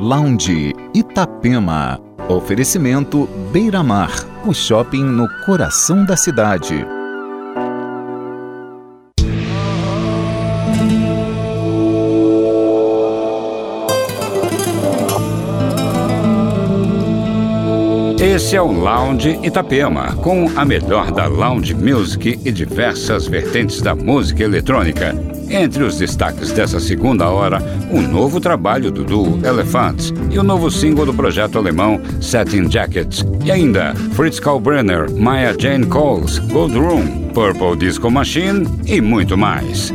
Lounge Itapema. Oferecimento Beira Mar, o shopping no coração da cidade. Esse é o Lounge Itapema, com a melhor da lounge music e diversas vertentes da música eletrônica. Entre os destaques dessa segunda hora, o novo trabalho do duo Elephants e o novo single do projeto alemão Satin Jackets. E ainda Fritz Kalbrenner, Maya Jane Coles, Gold Room, Purple Disco Machine e muito mais.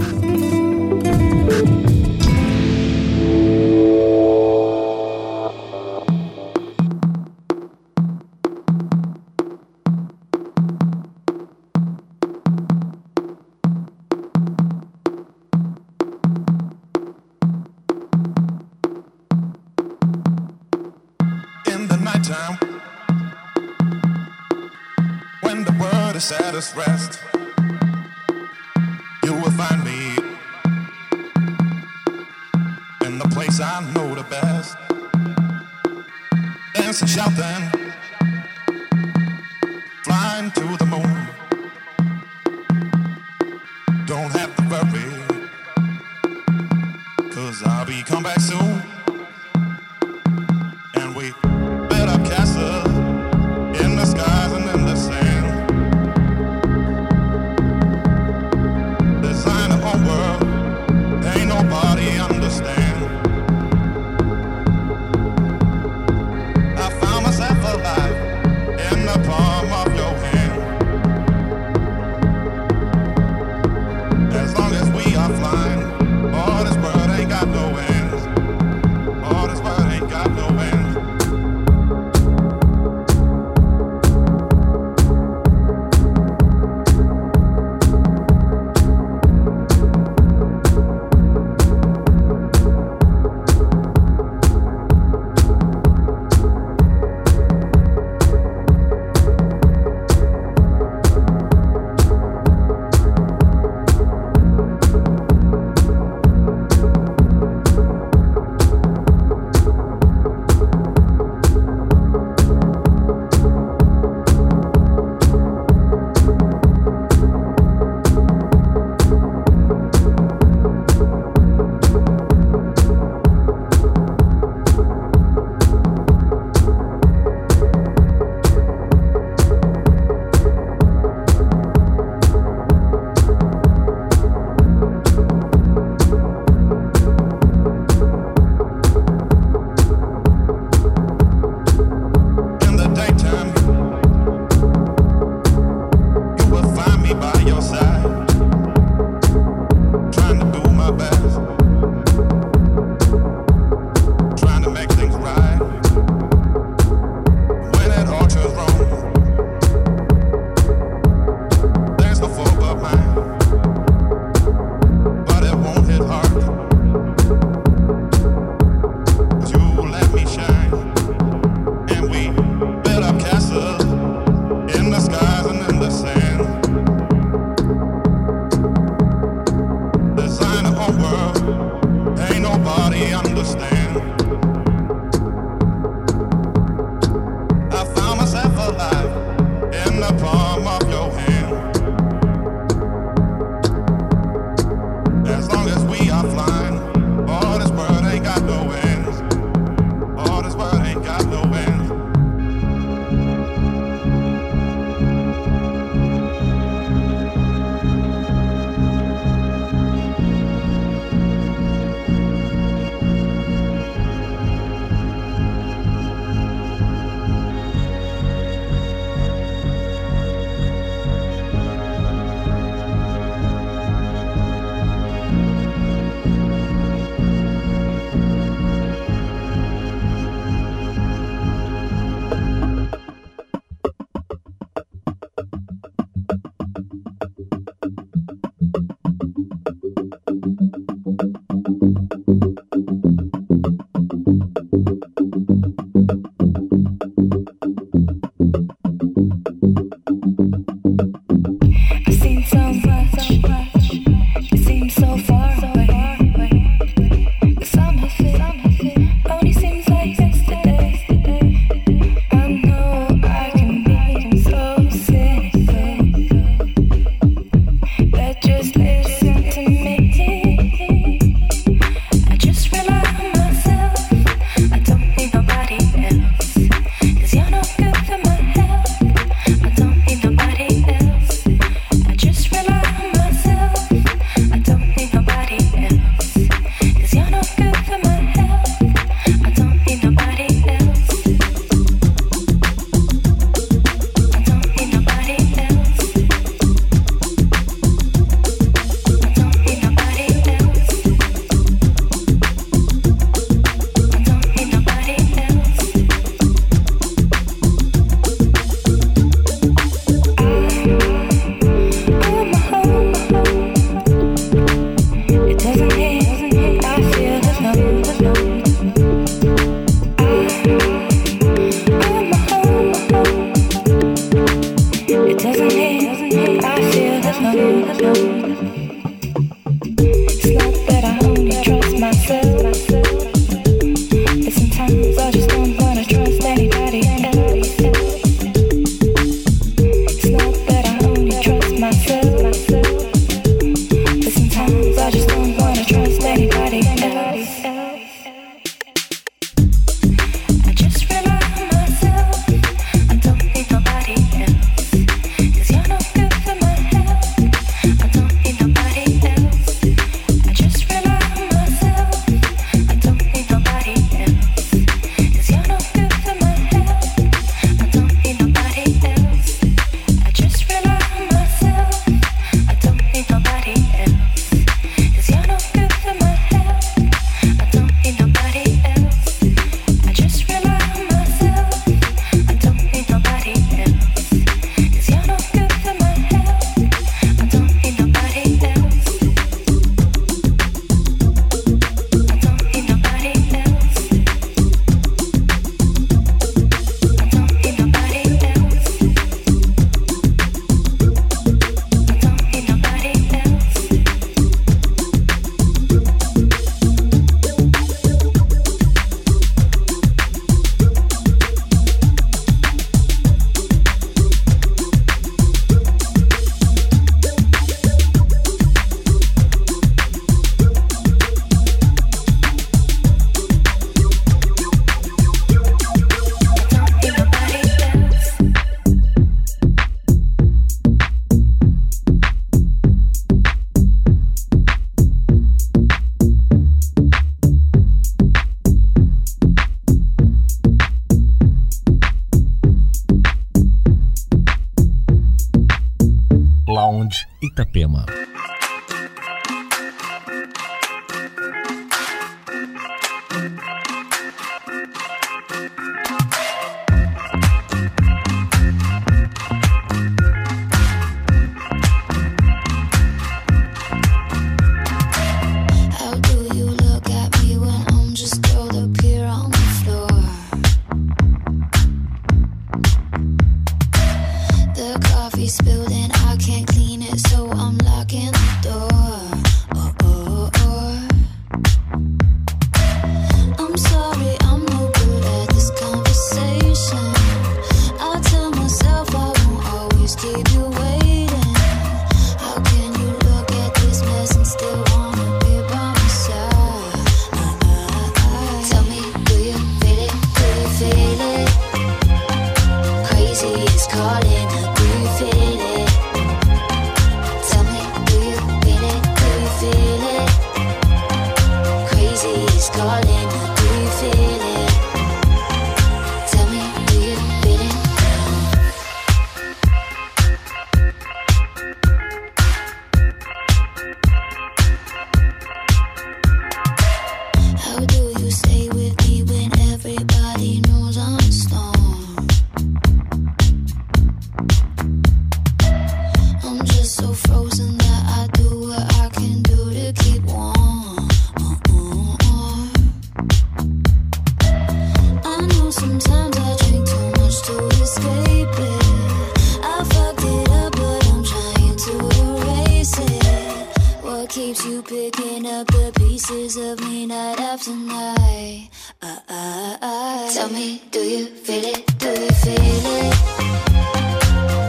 you picking up the pieces of me night after night. Uh, uh, uh. Tell me, do you feel it? Do you feel it?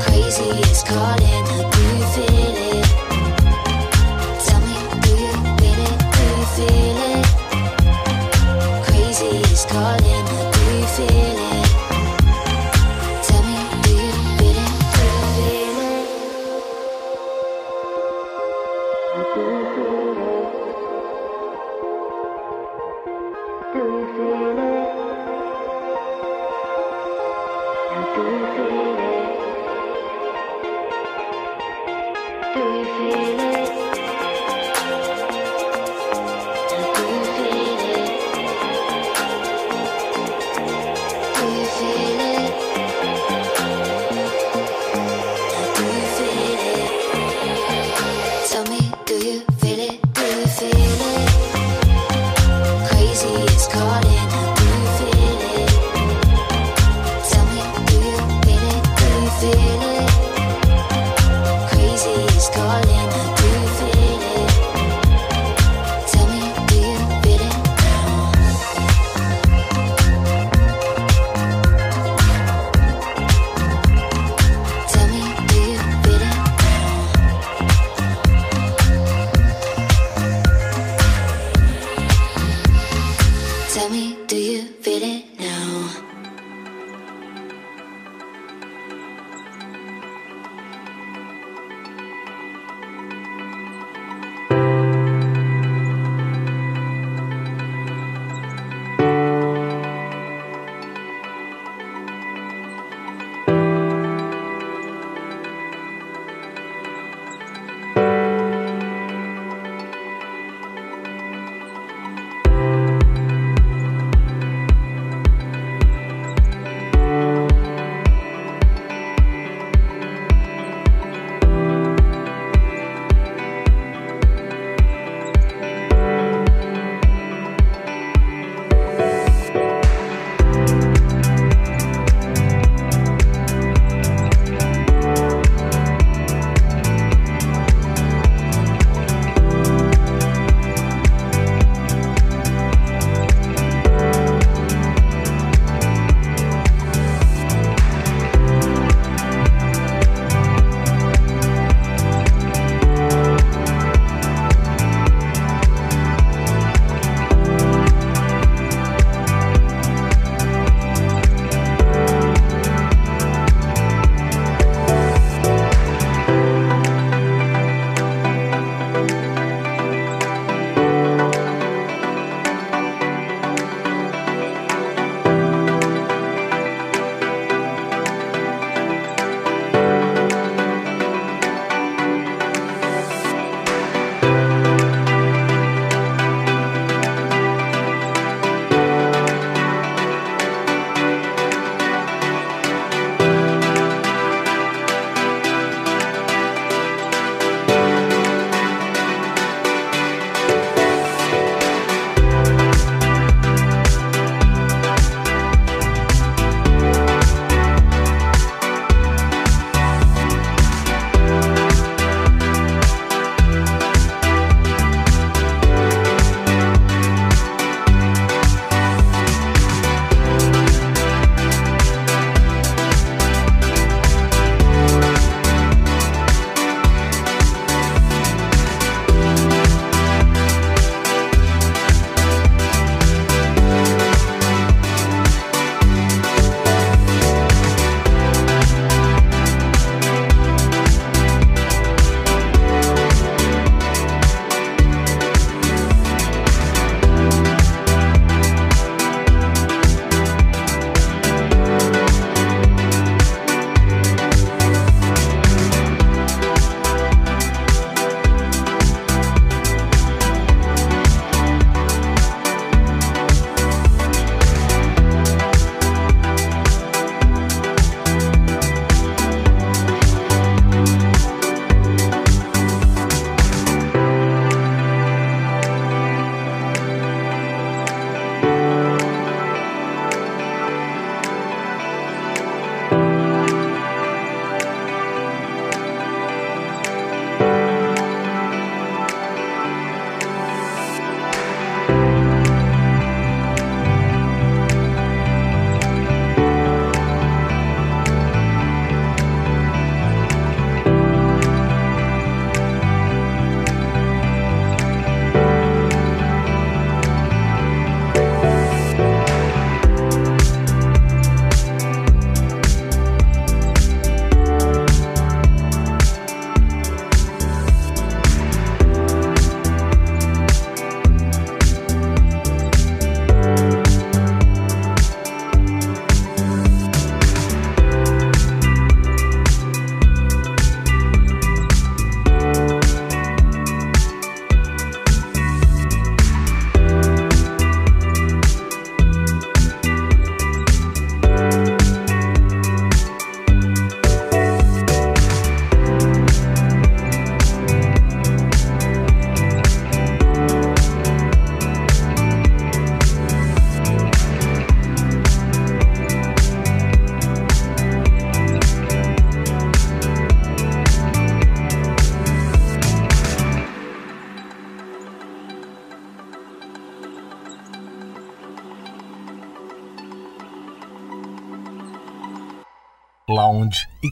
Crazy is calling. Do you feel it?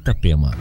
Itapema.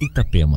Itapema.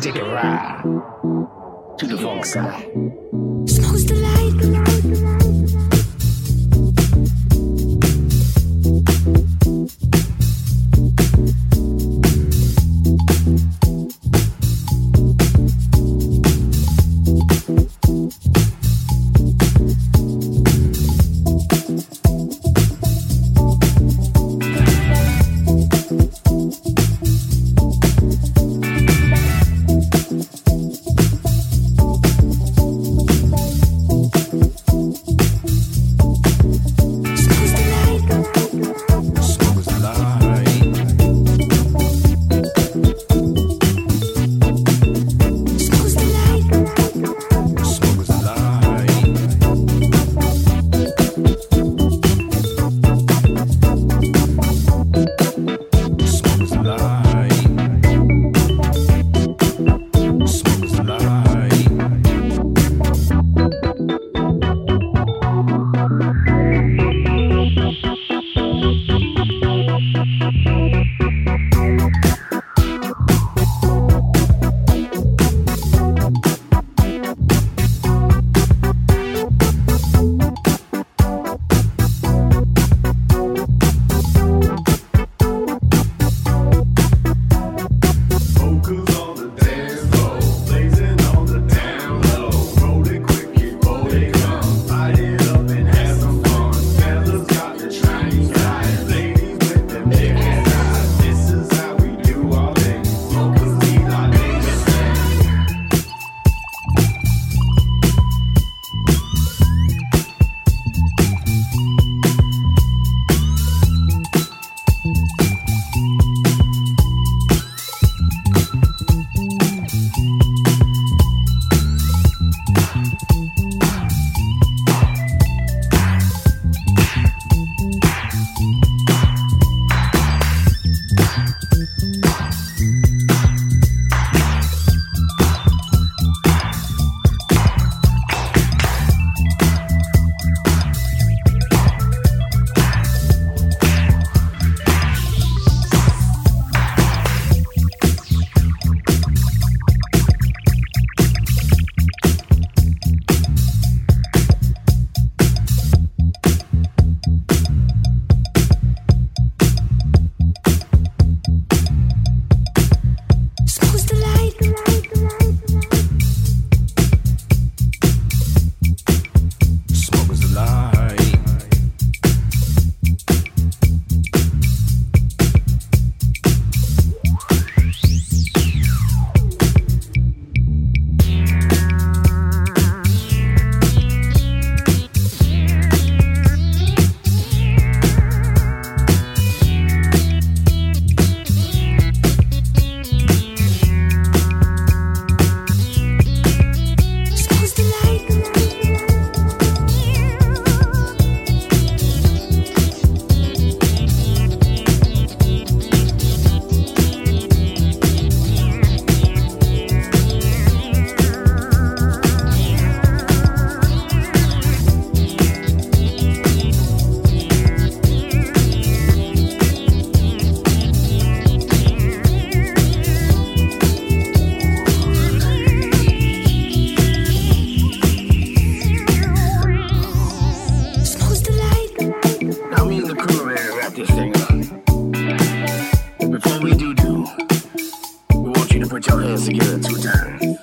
and take a ride to the funk side. Smoke's the light. before we do do, we want you to put your hands together two times.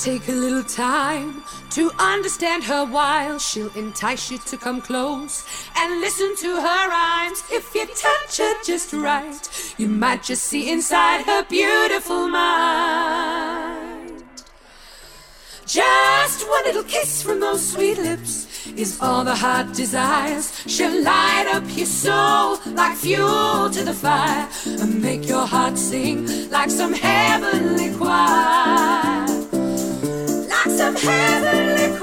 Take a little time to understand her while she'll entice you to come close and listen to her rhymes. If you touch her just right, you might just see inside her beautiful mind. Just one little kiss from those sweet lips is all the heart desires. She'll light up your soul like fuel to the fire and make your heart sing like some heavenly choir of heavenly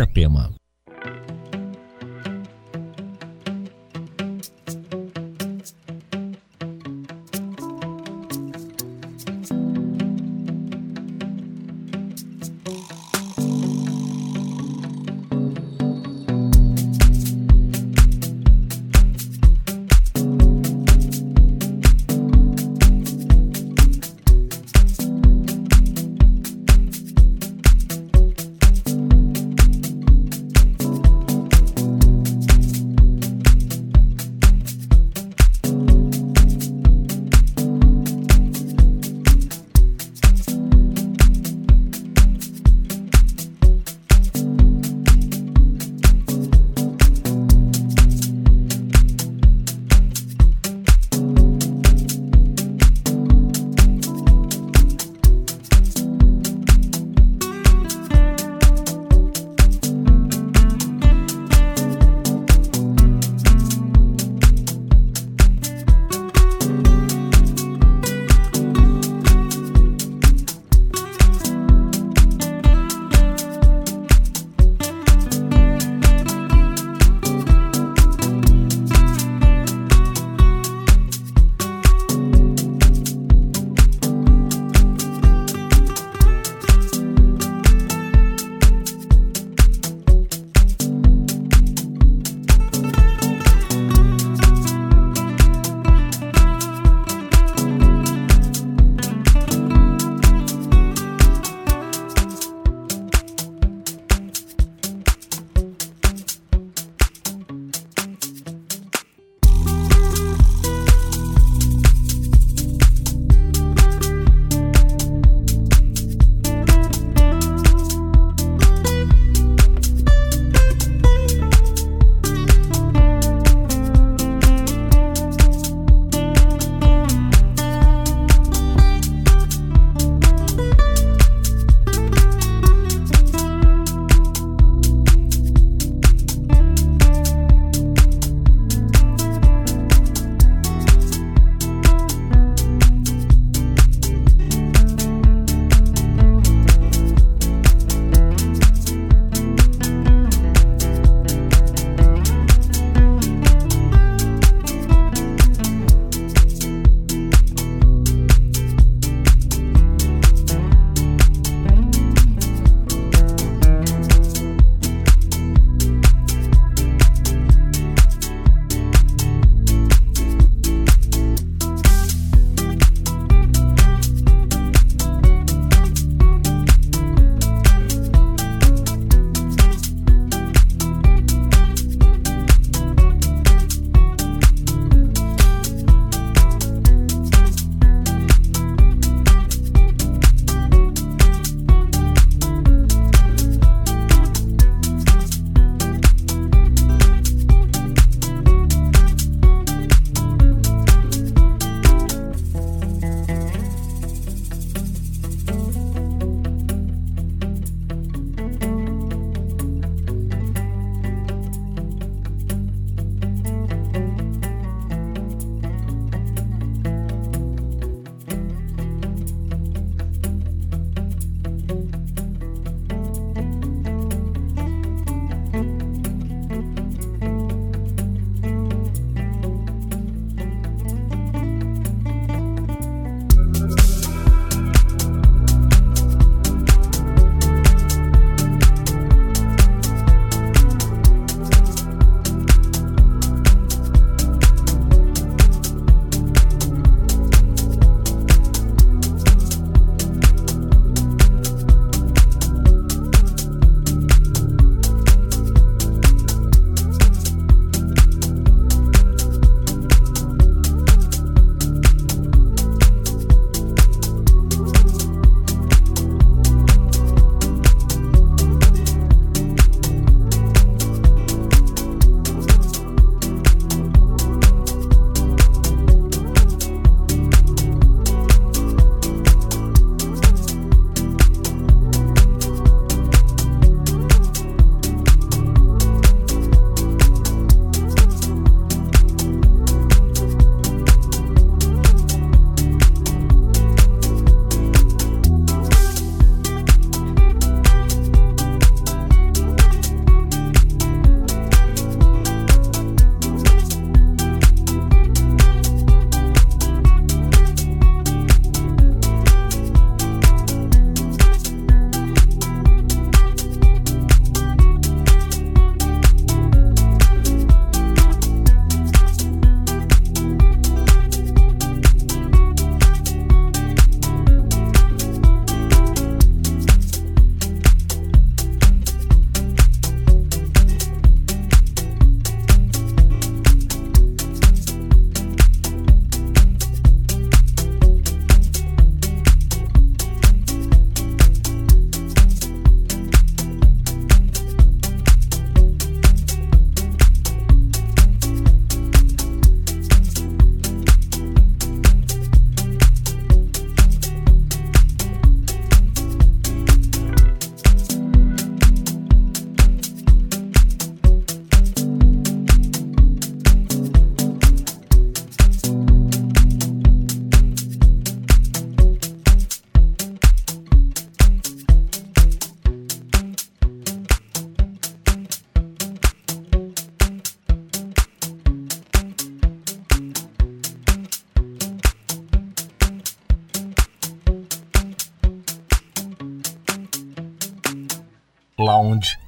Itapema.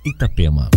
Itapema.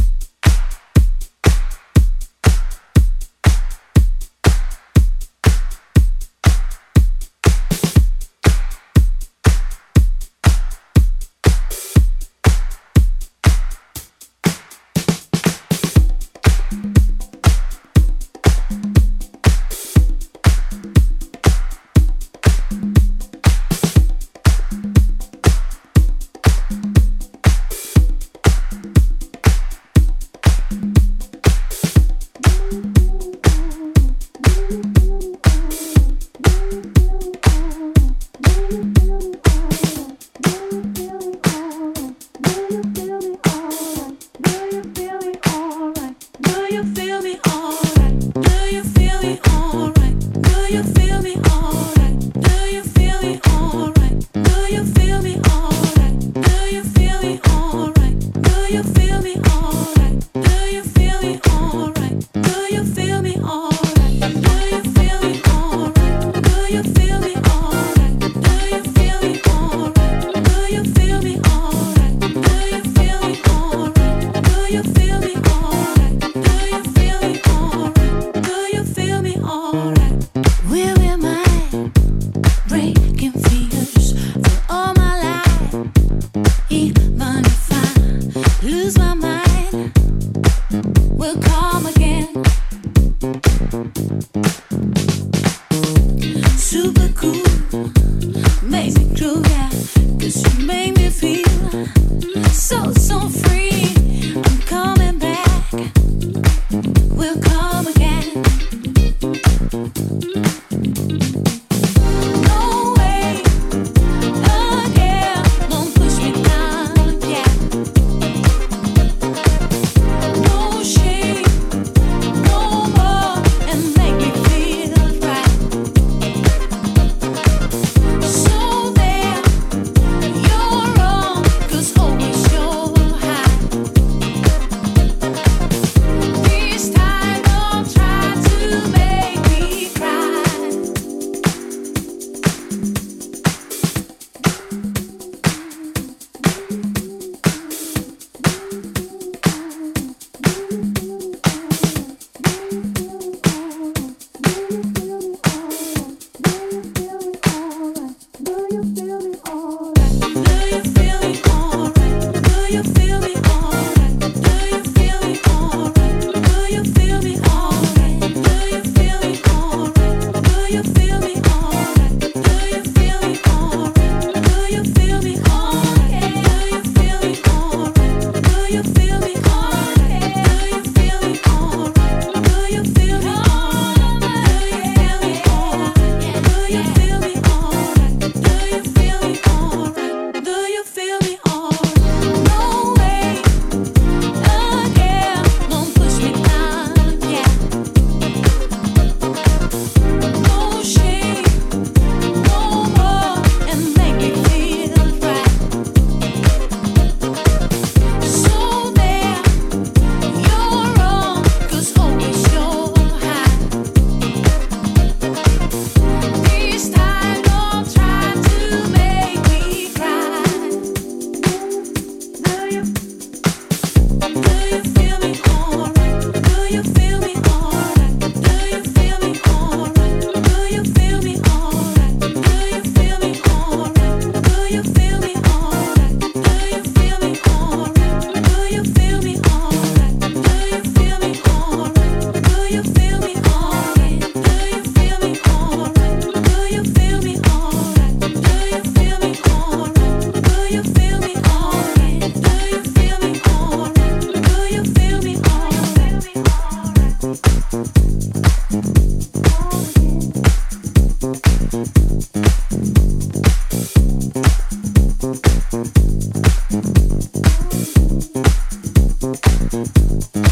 Mm-hmm.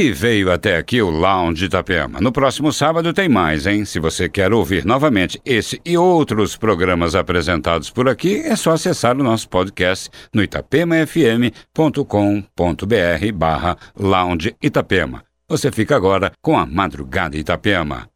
E veio até aqui o Lounge Itapema. No próximo sábado tem mais, hein? Se você quer ouvir novamente esse e outros programas apresentados por aqui, é só acessar o nosso podcast no itapemafm.com.br barra Lounge Itapema. Você fica agora com a Madrugada Itapema.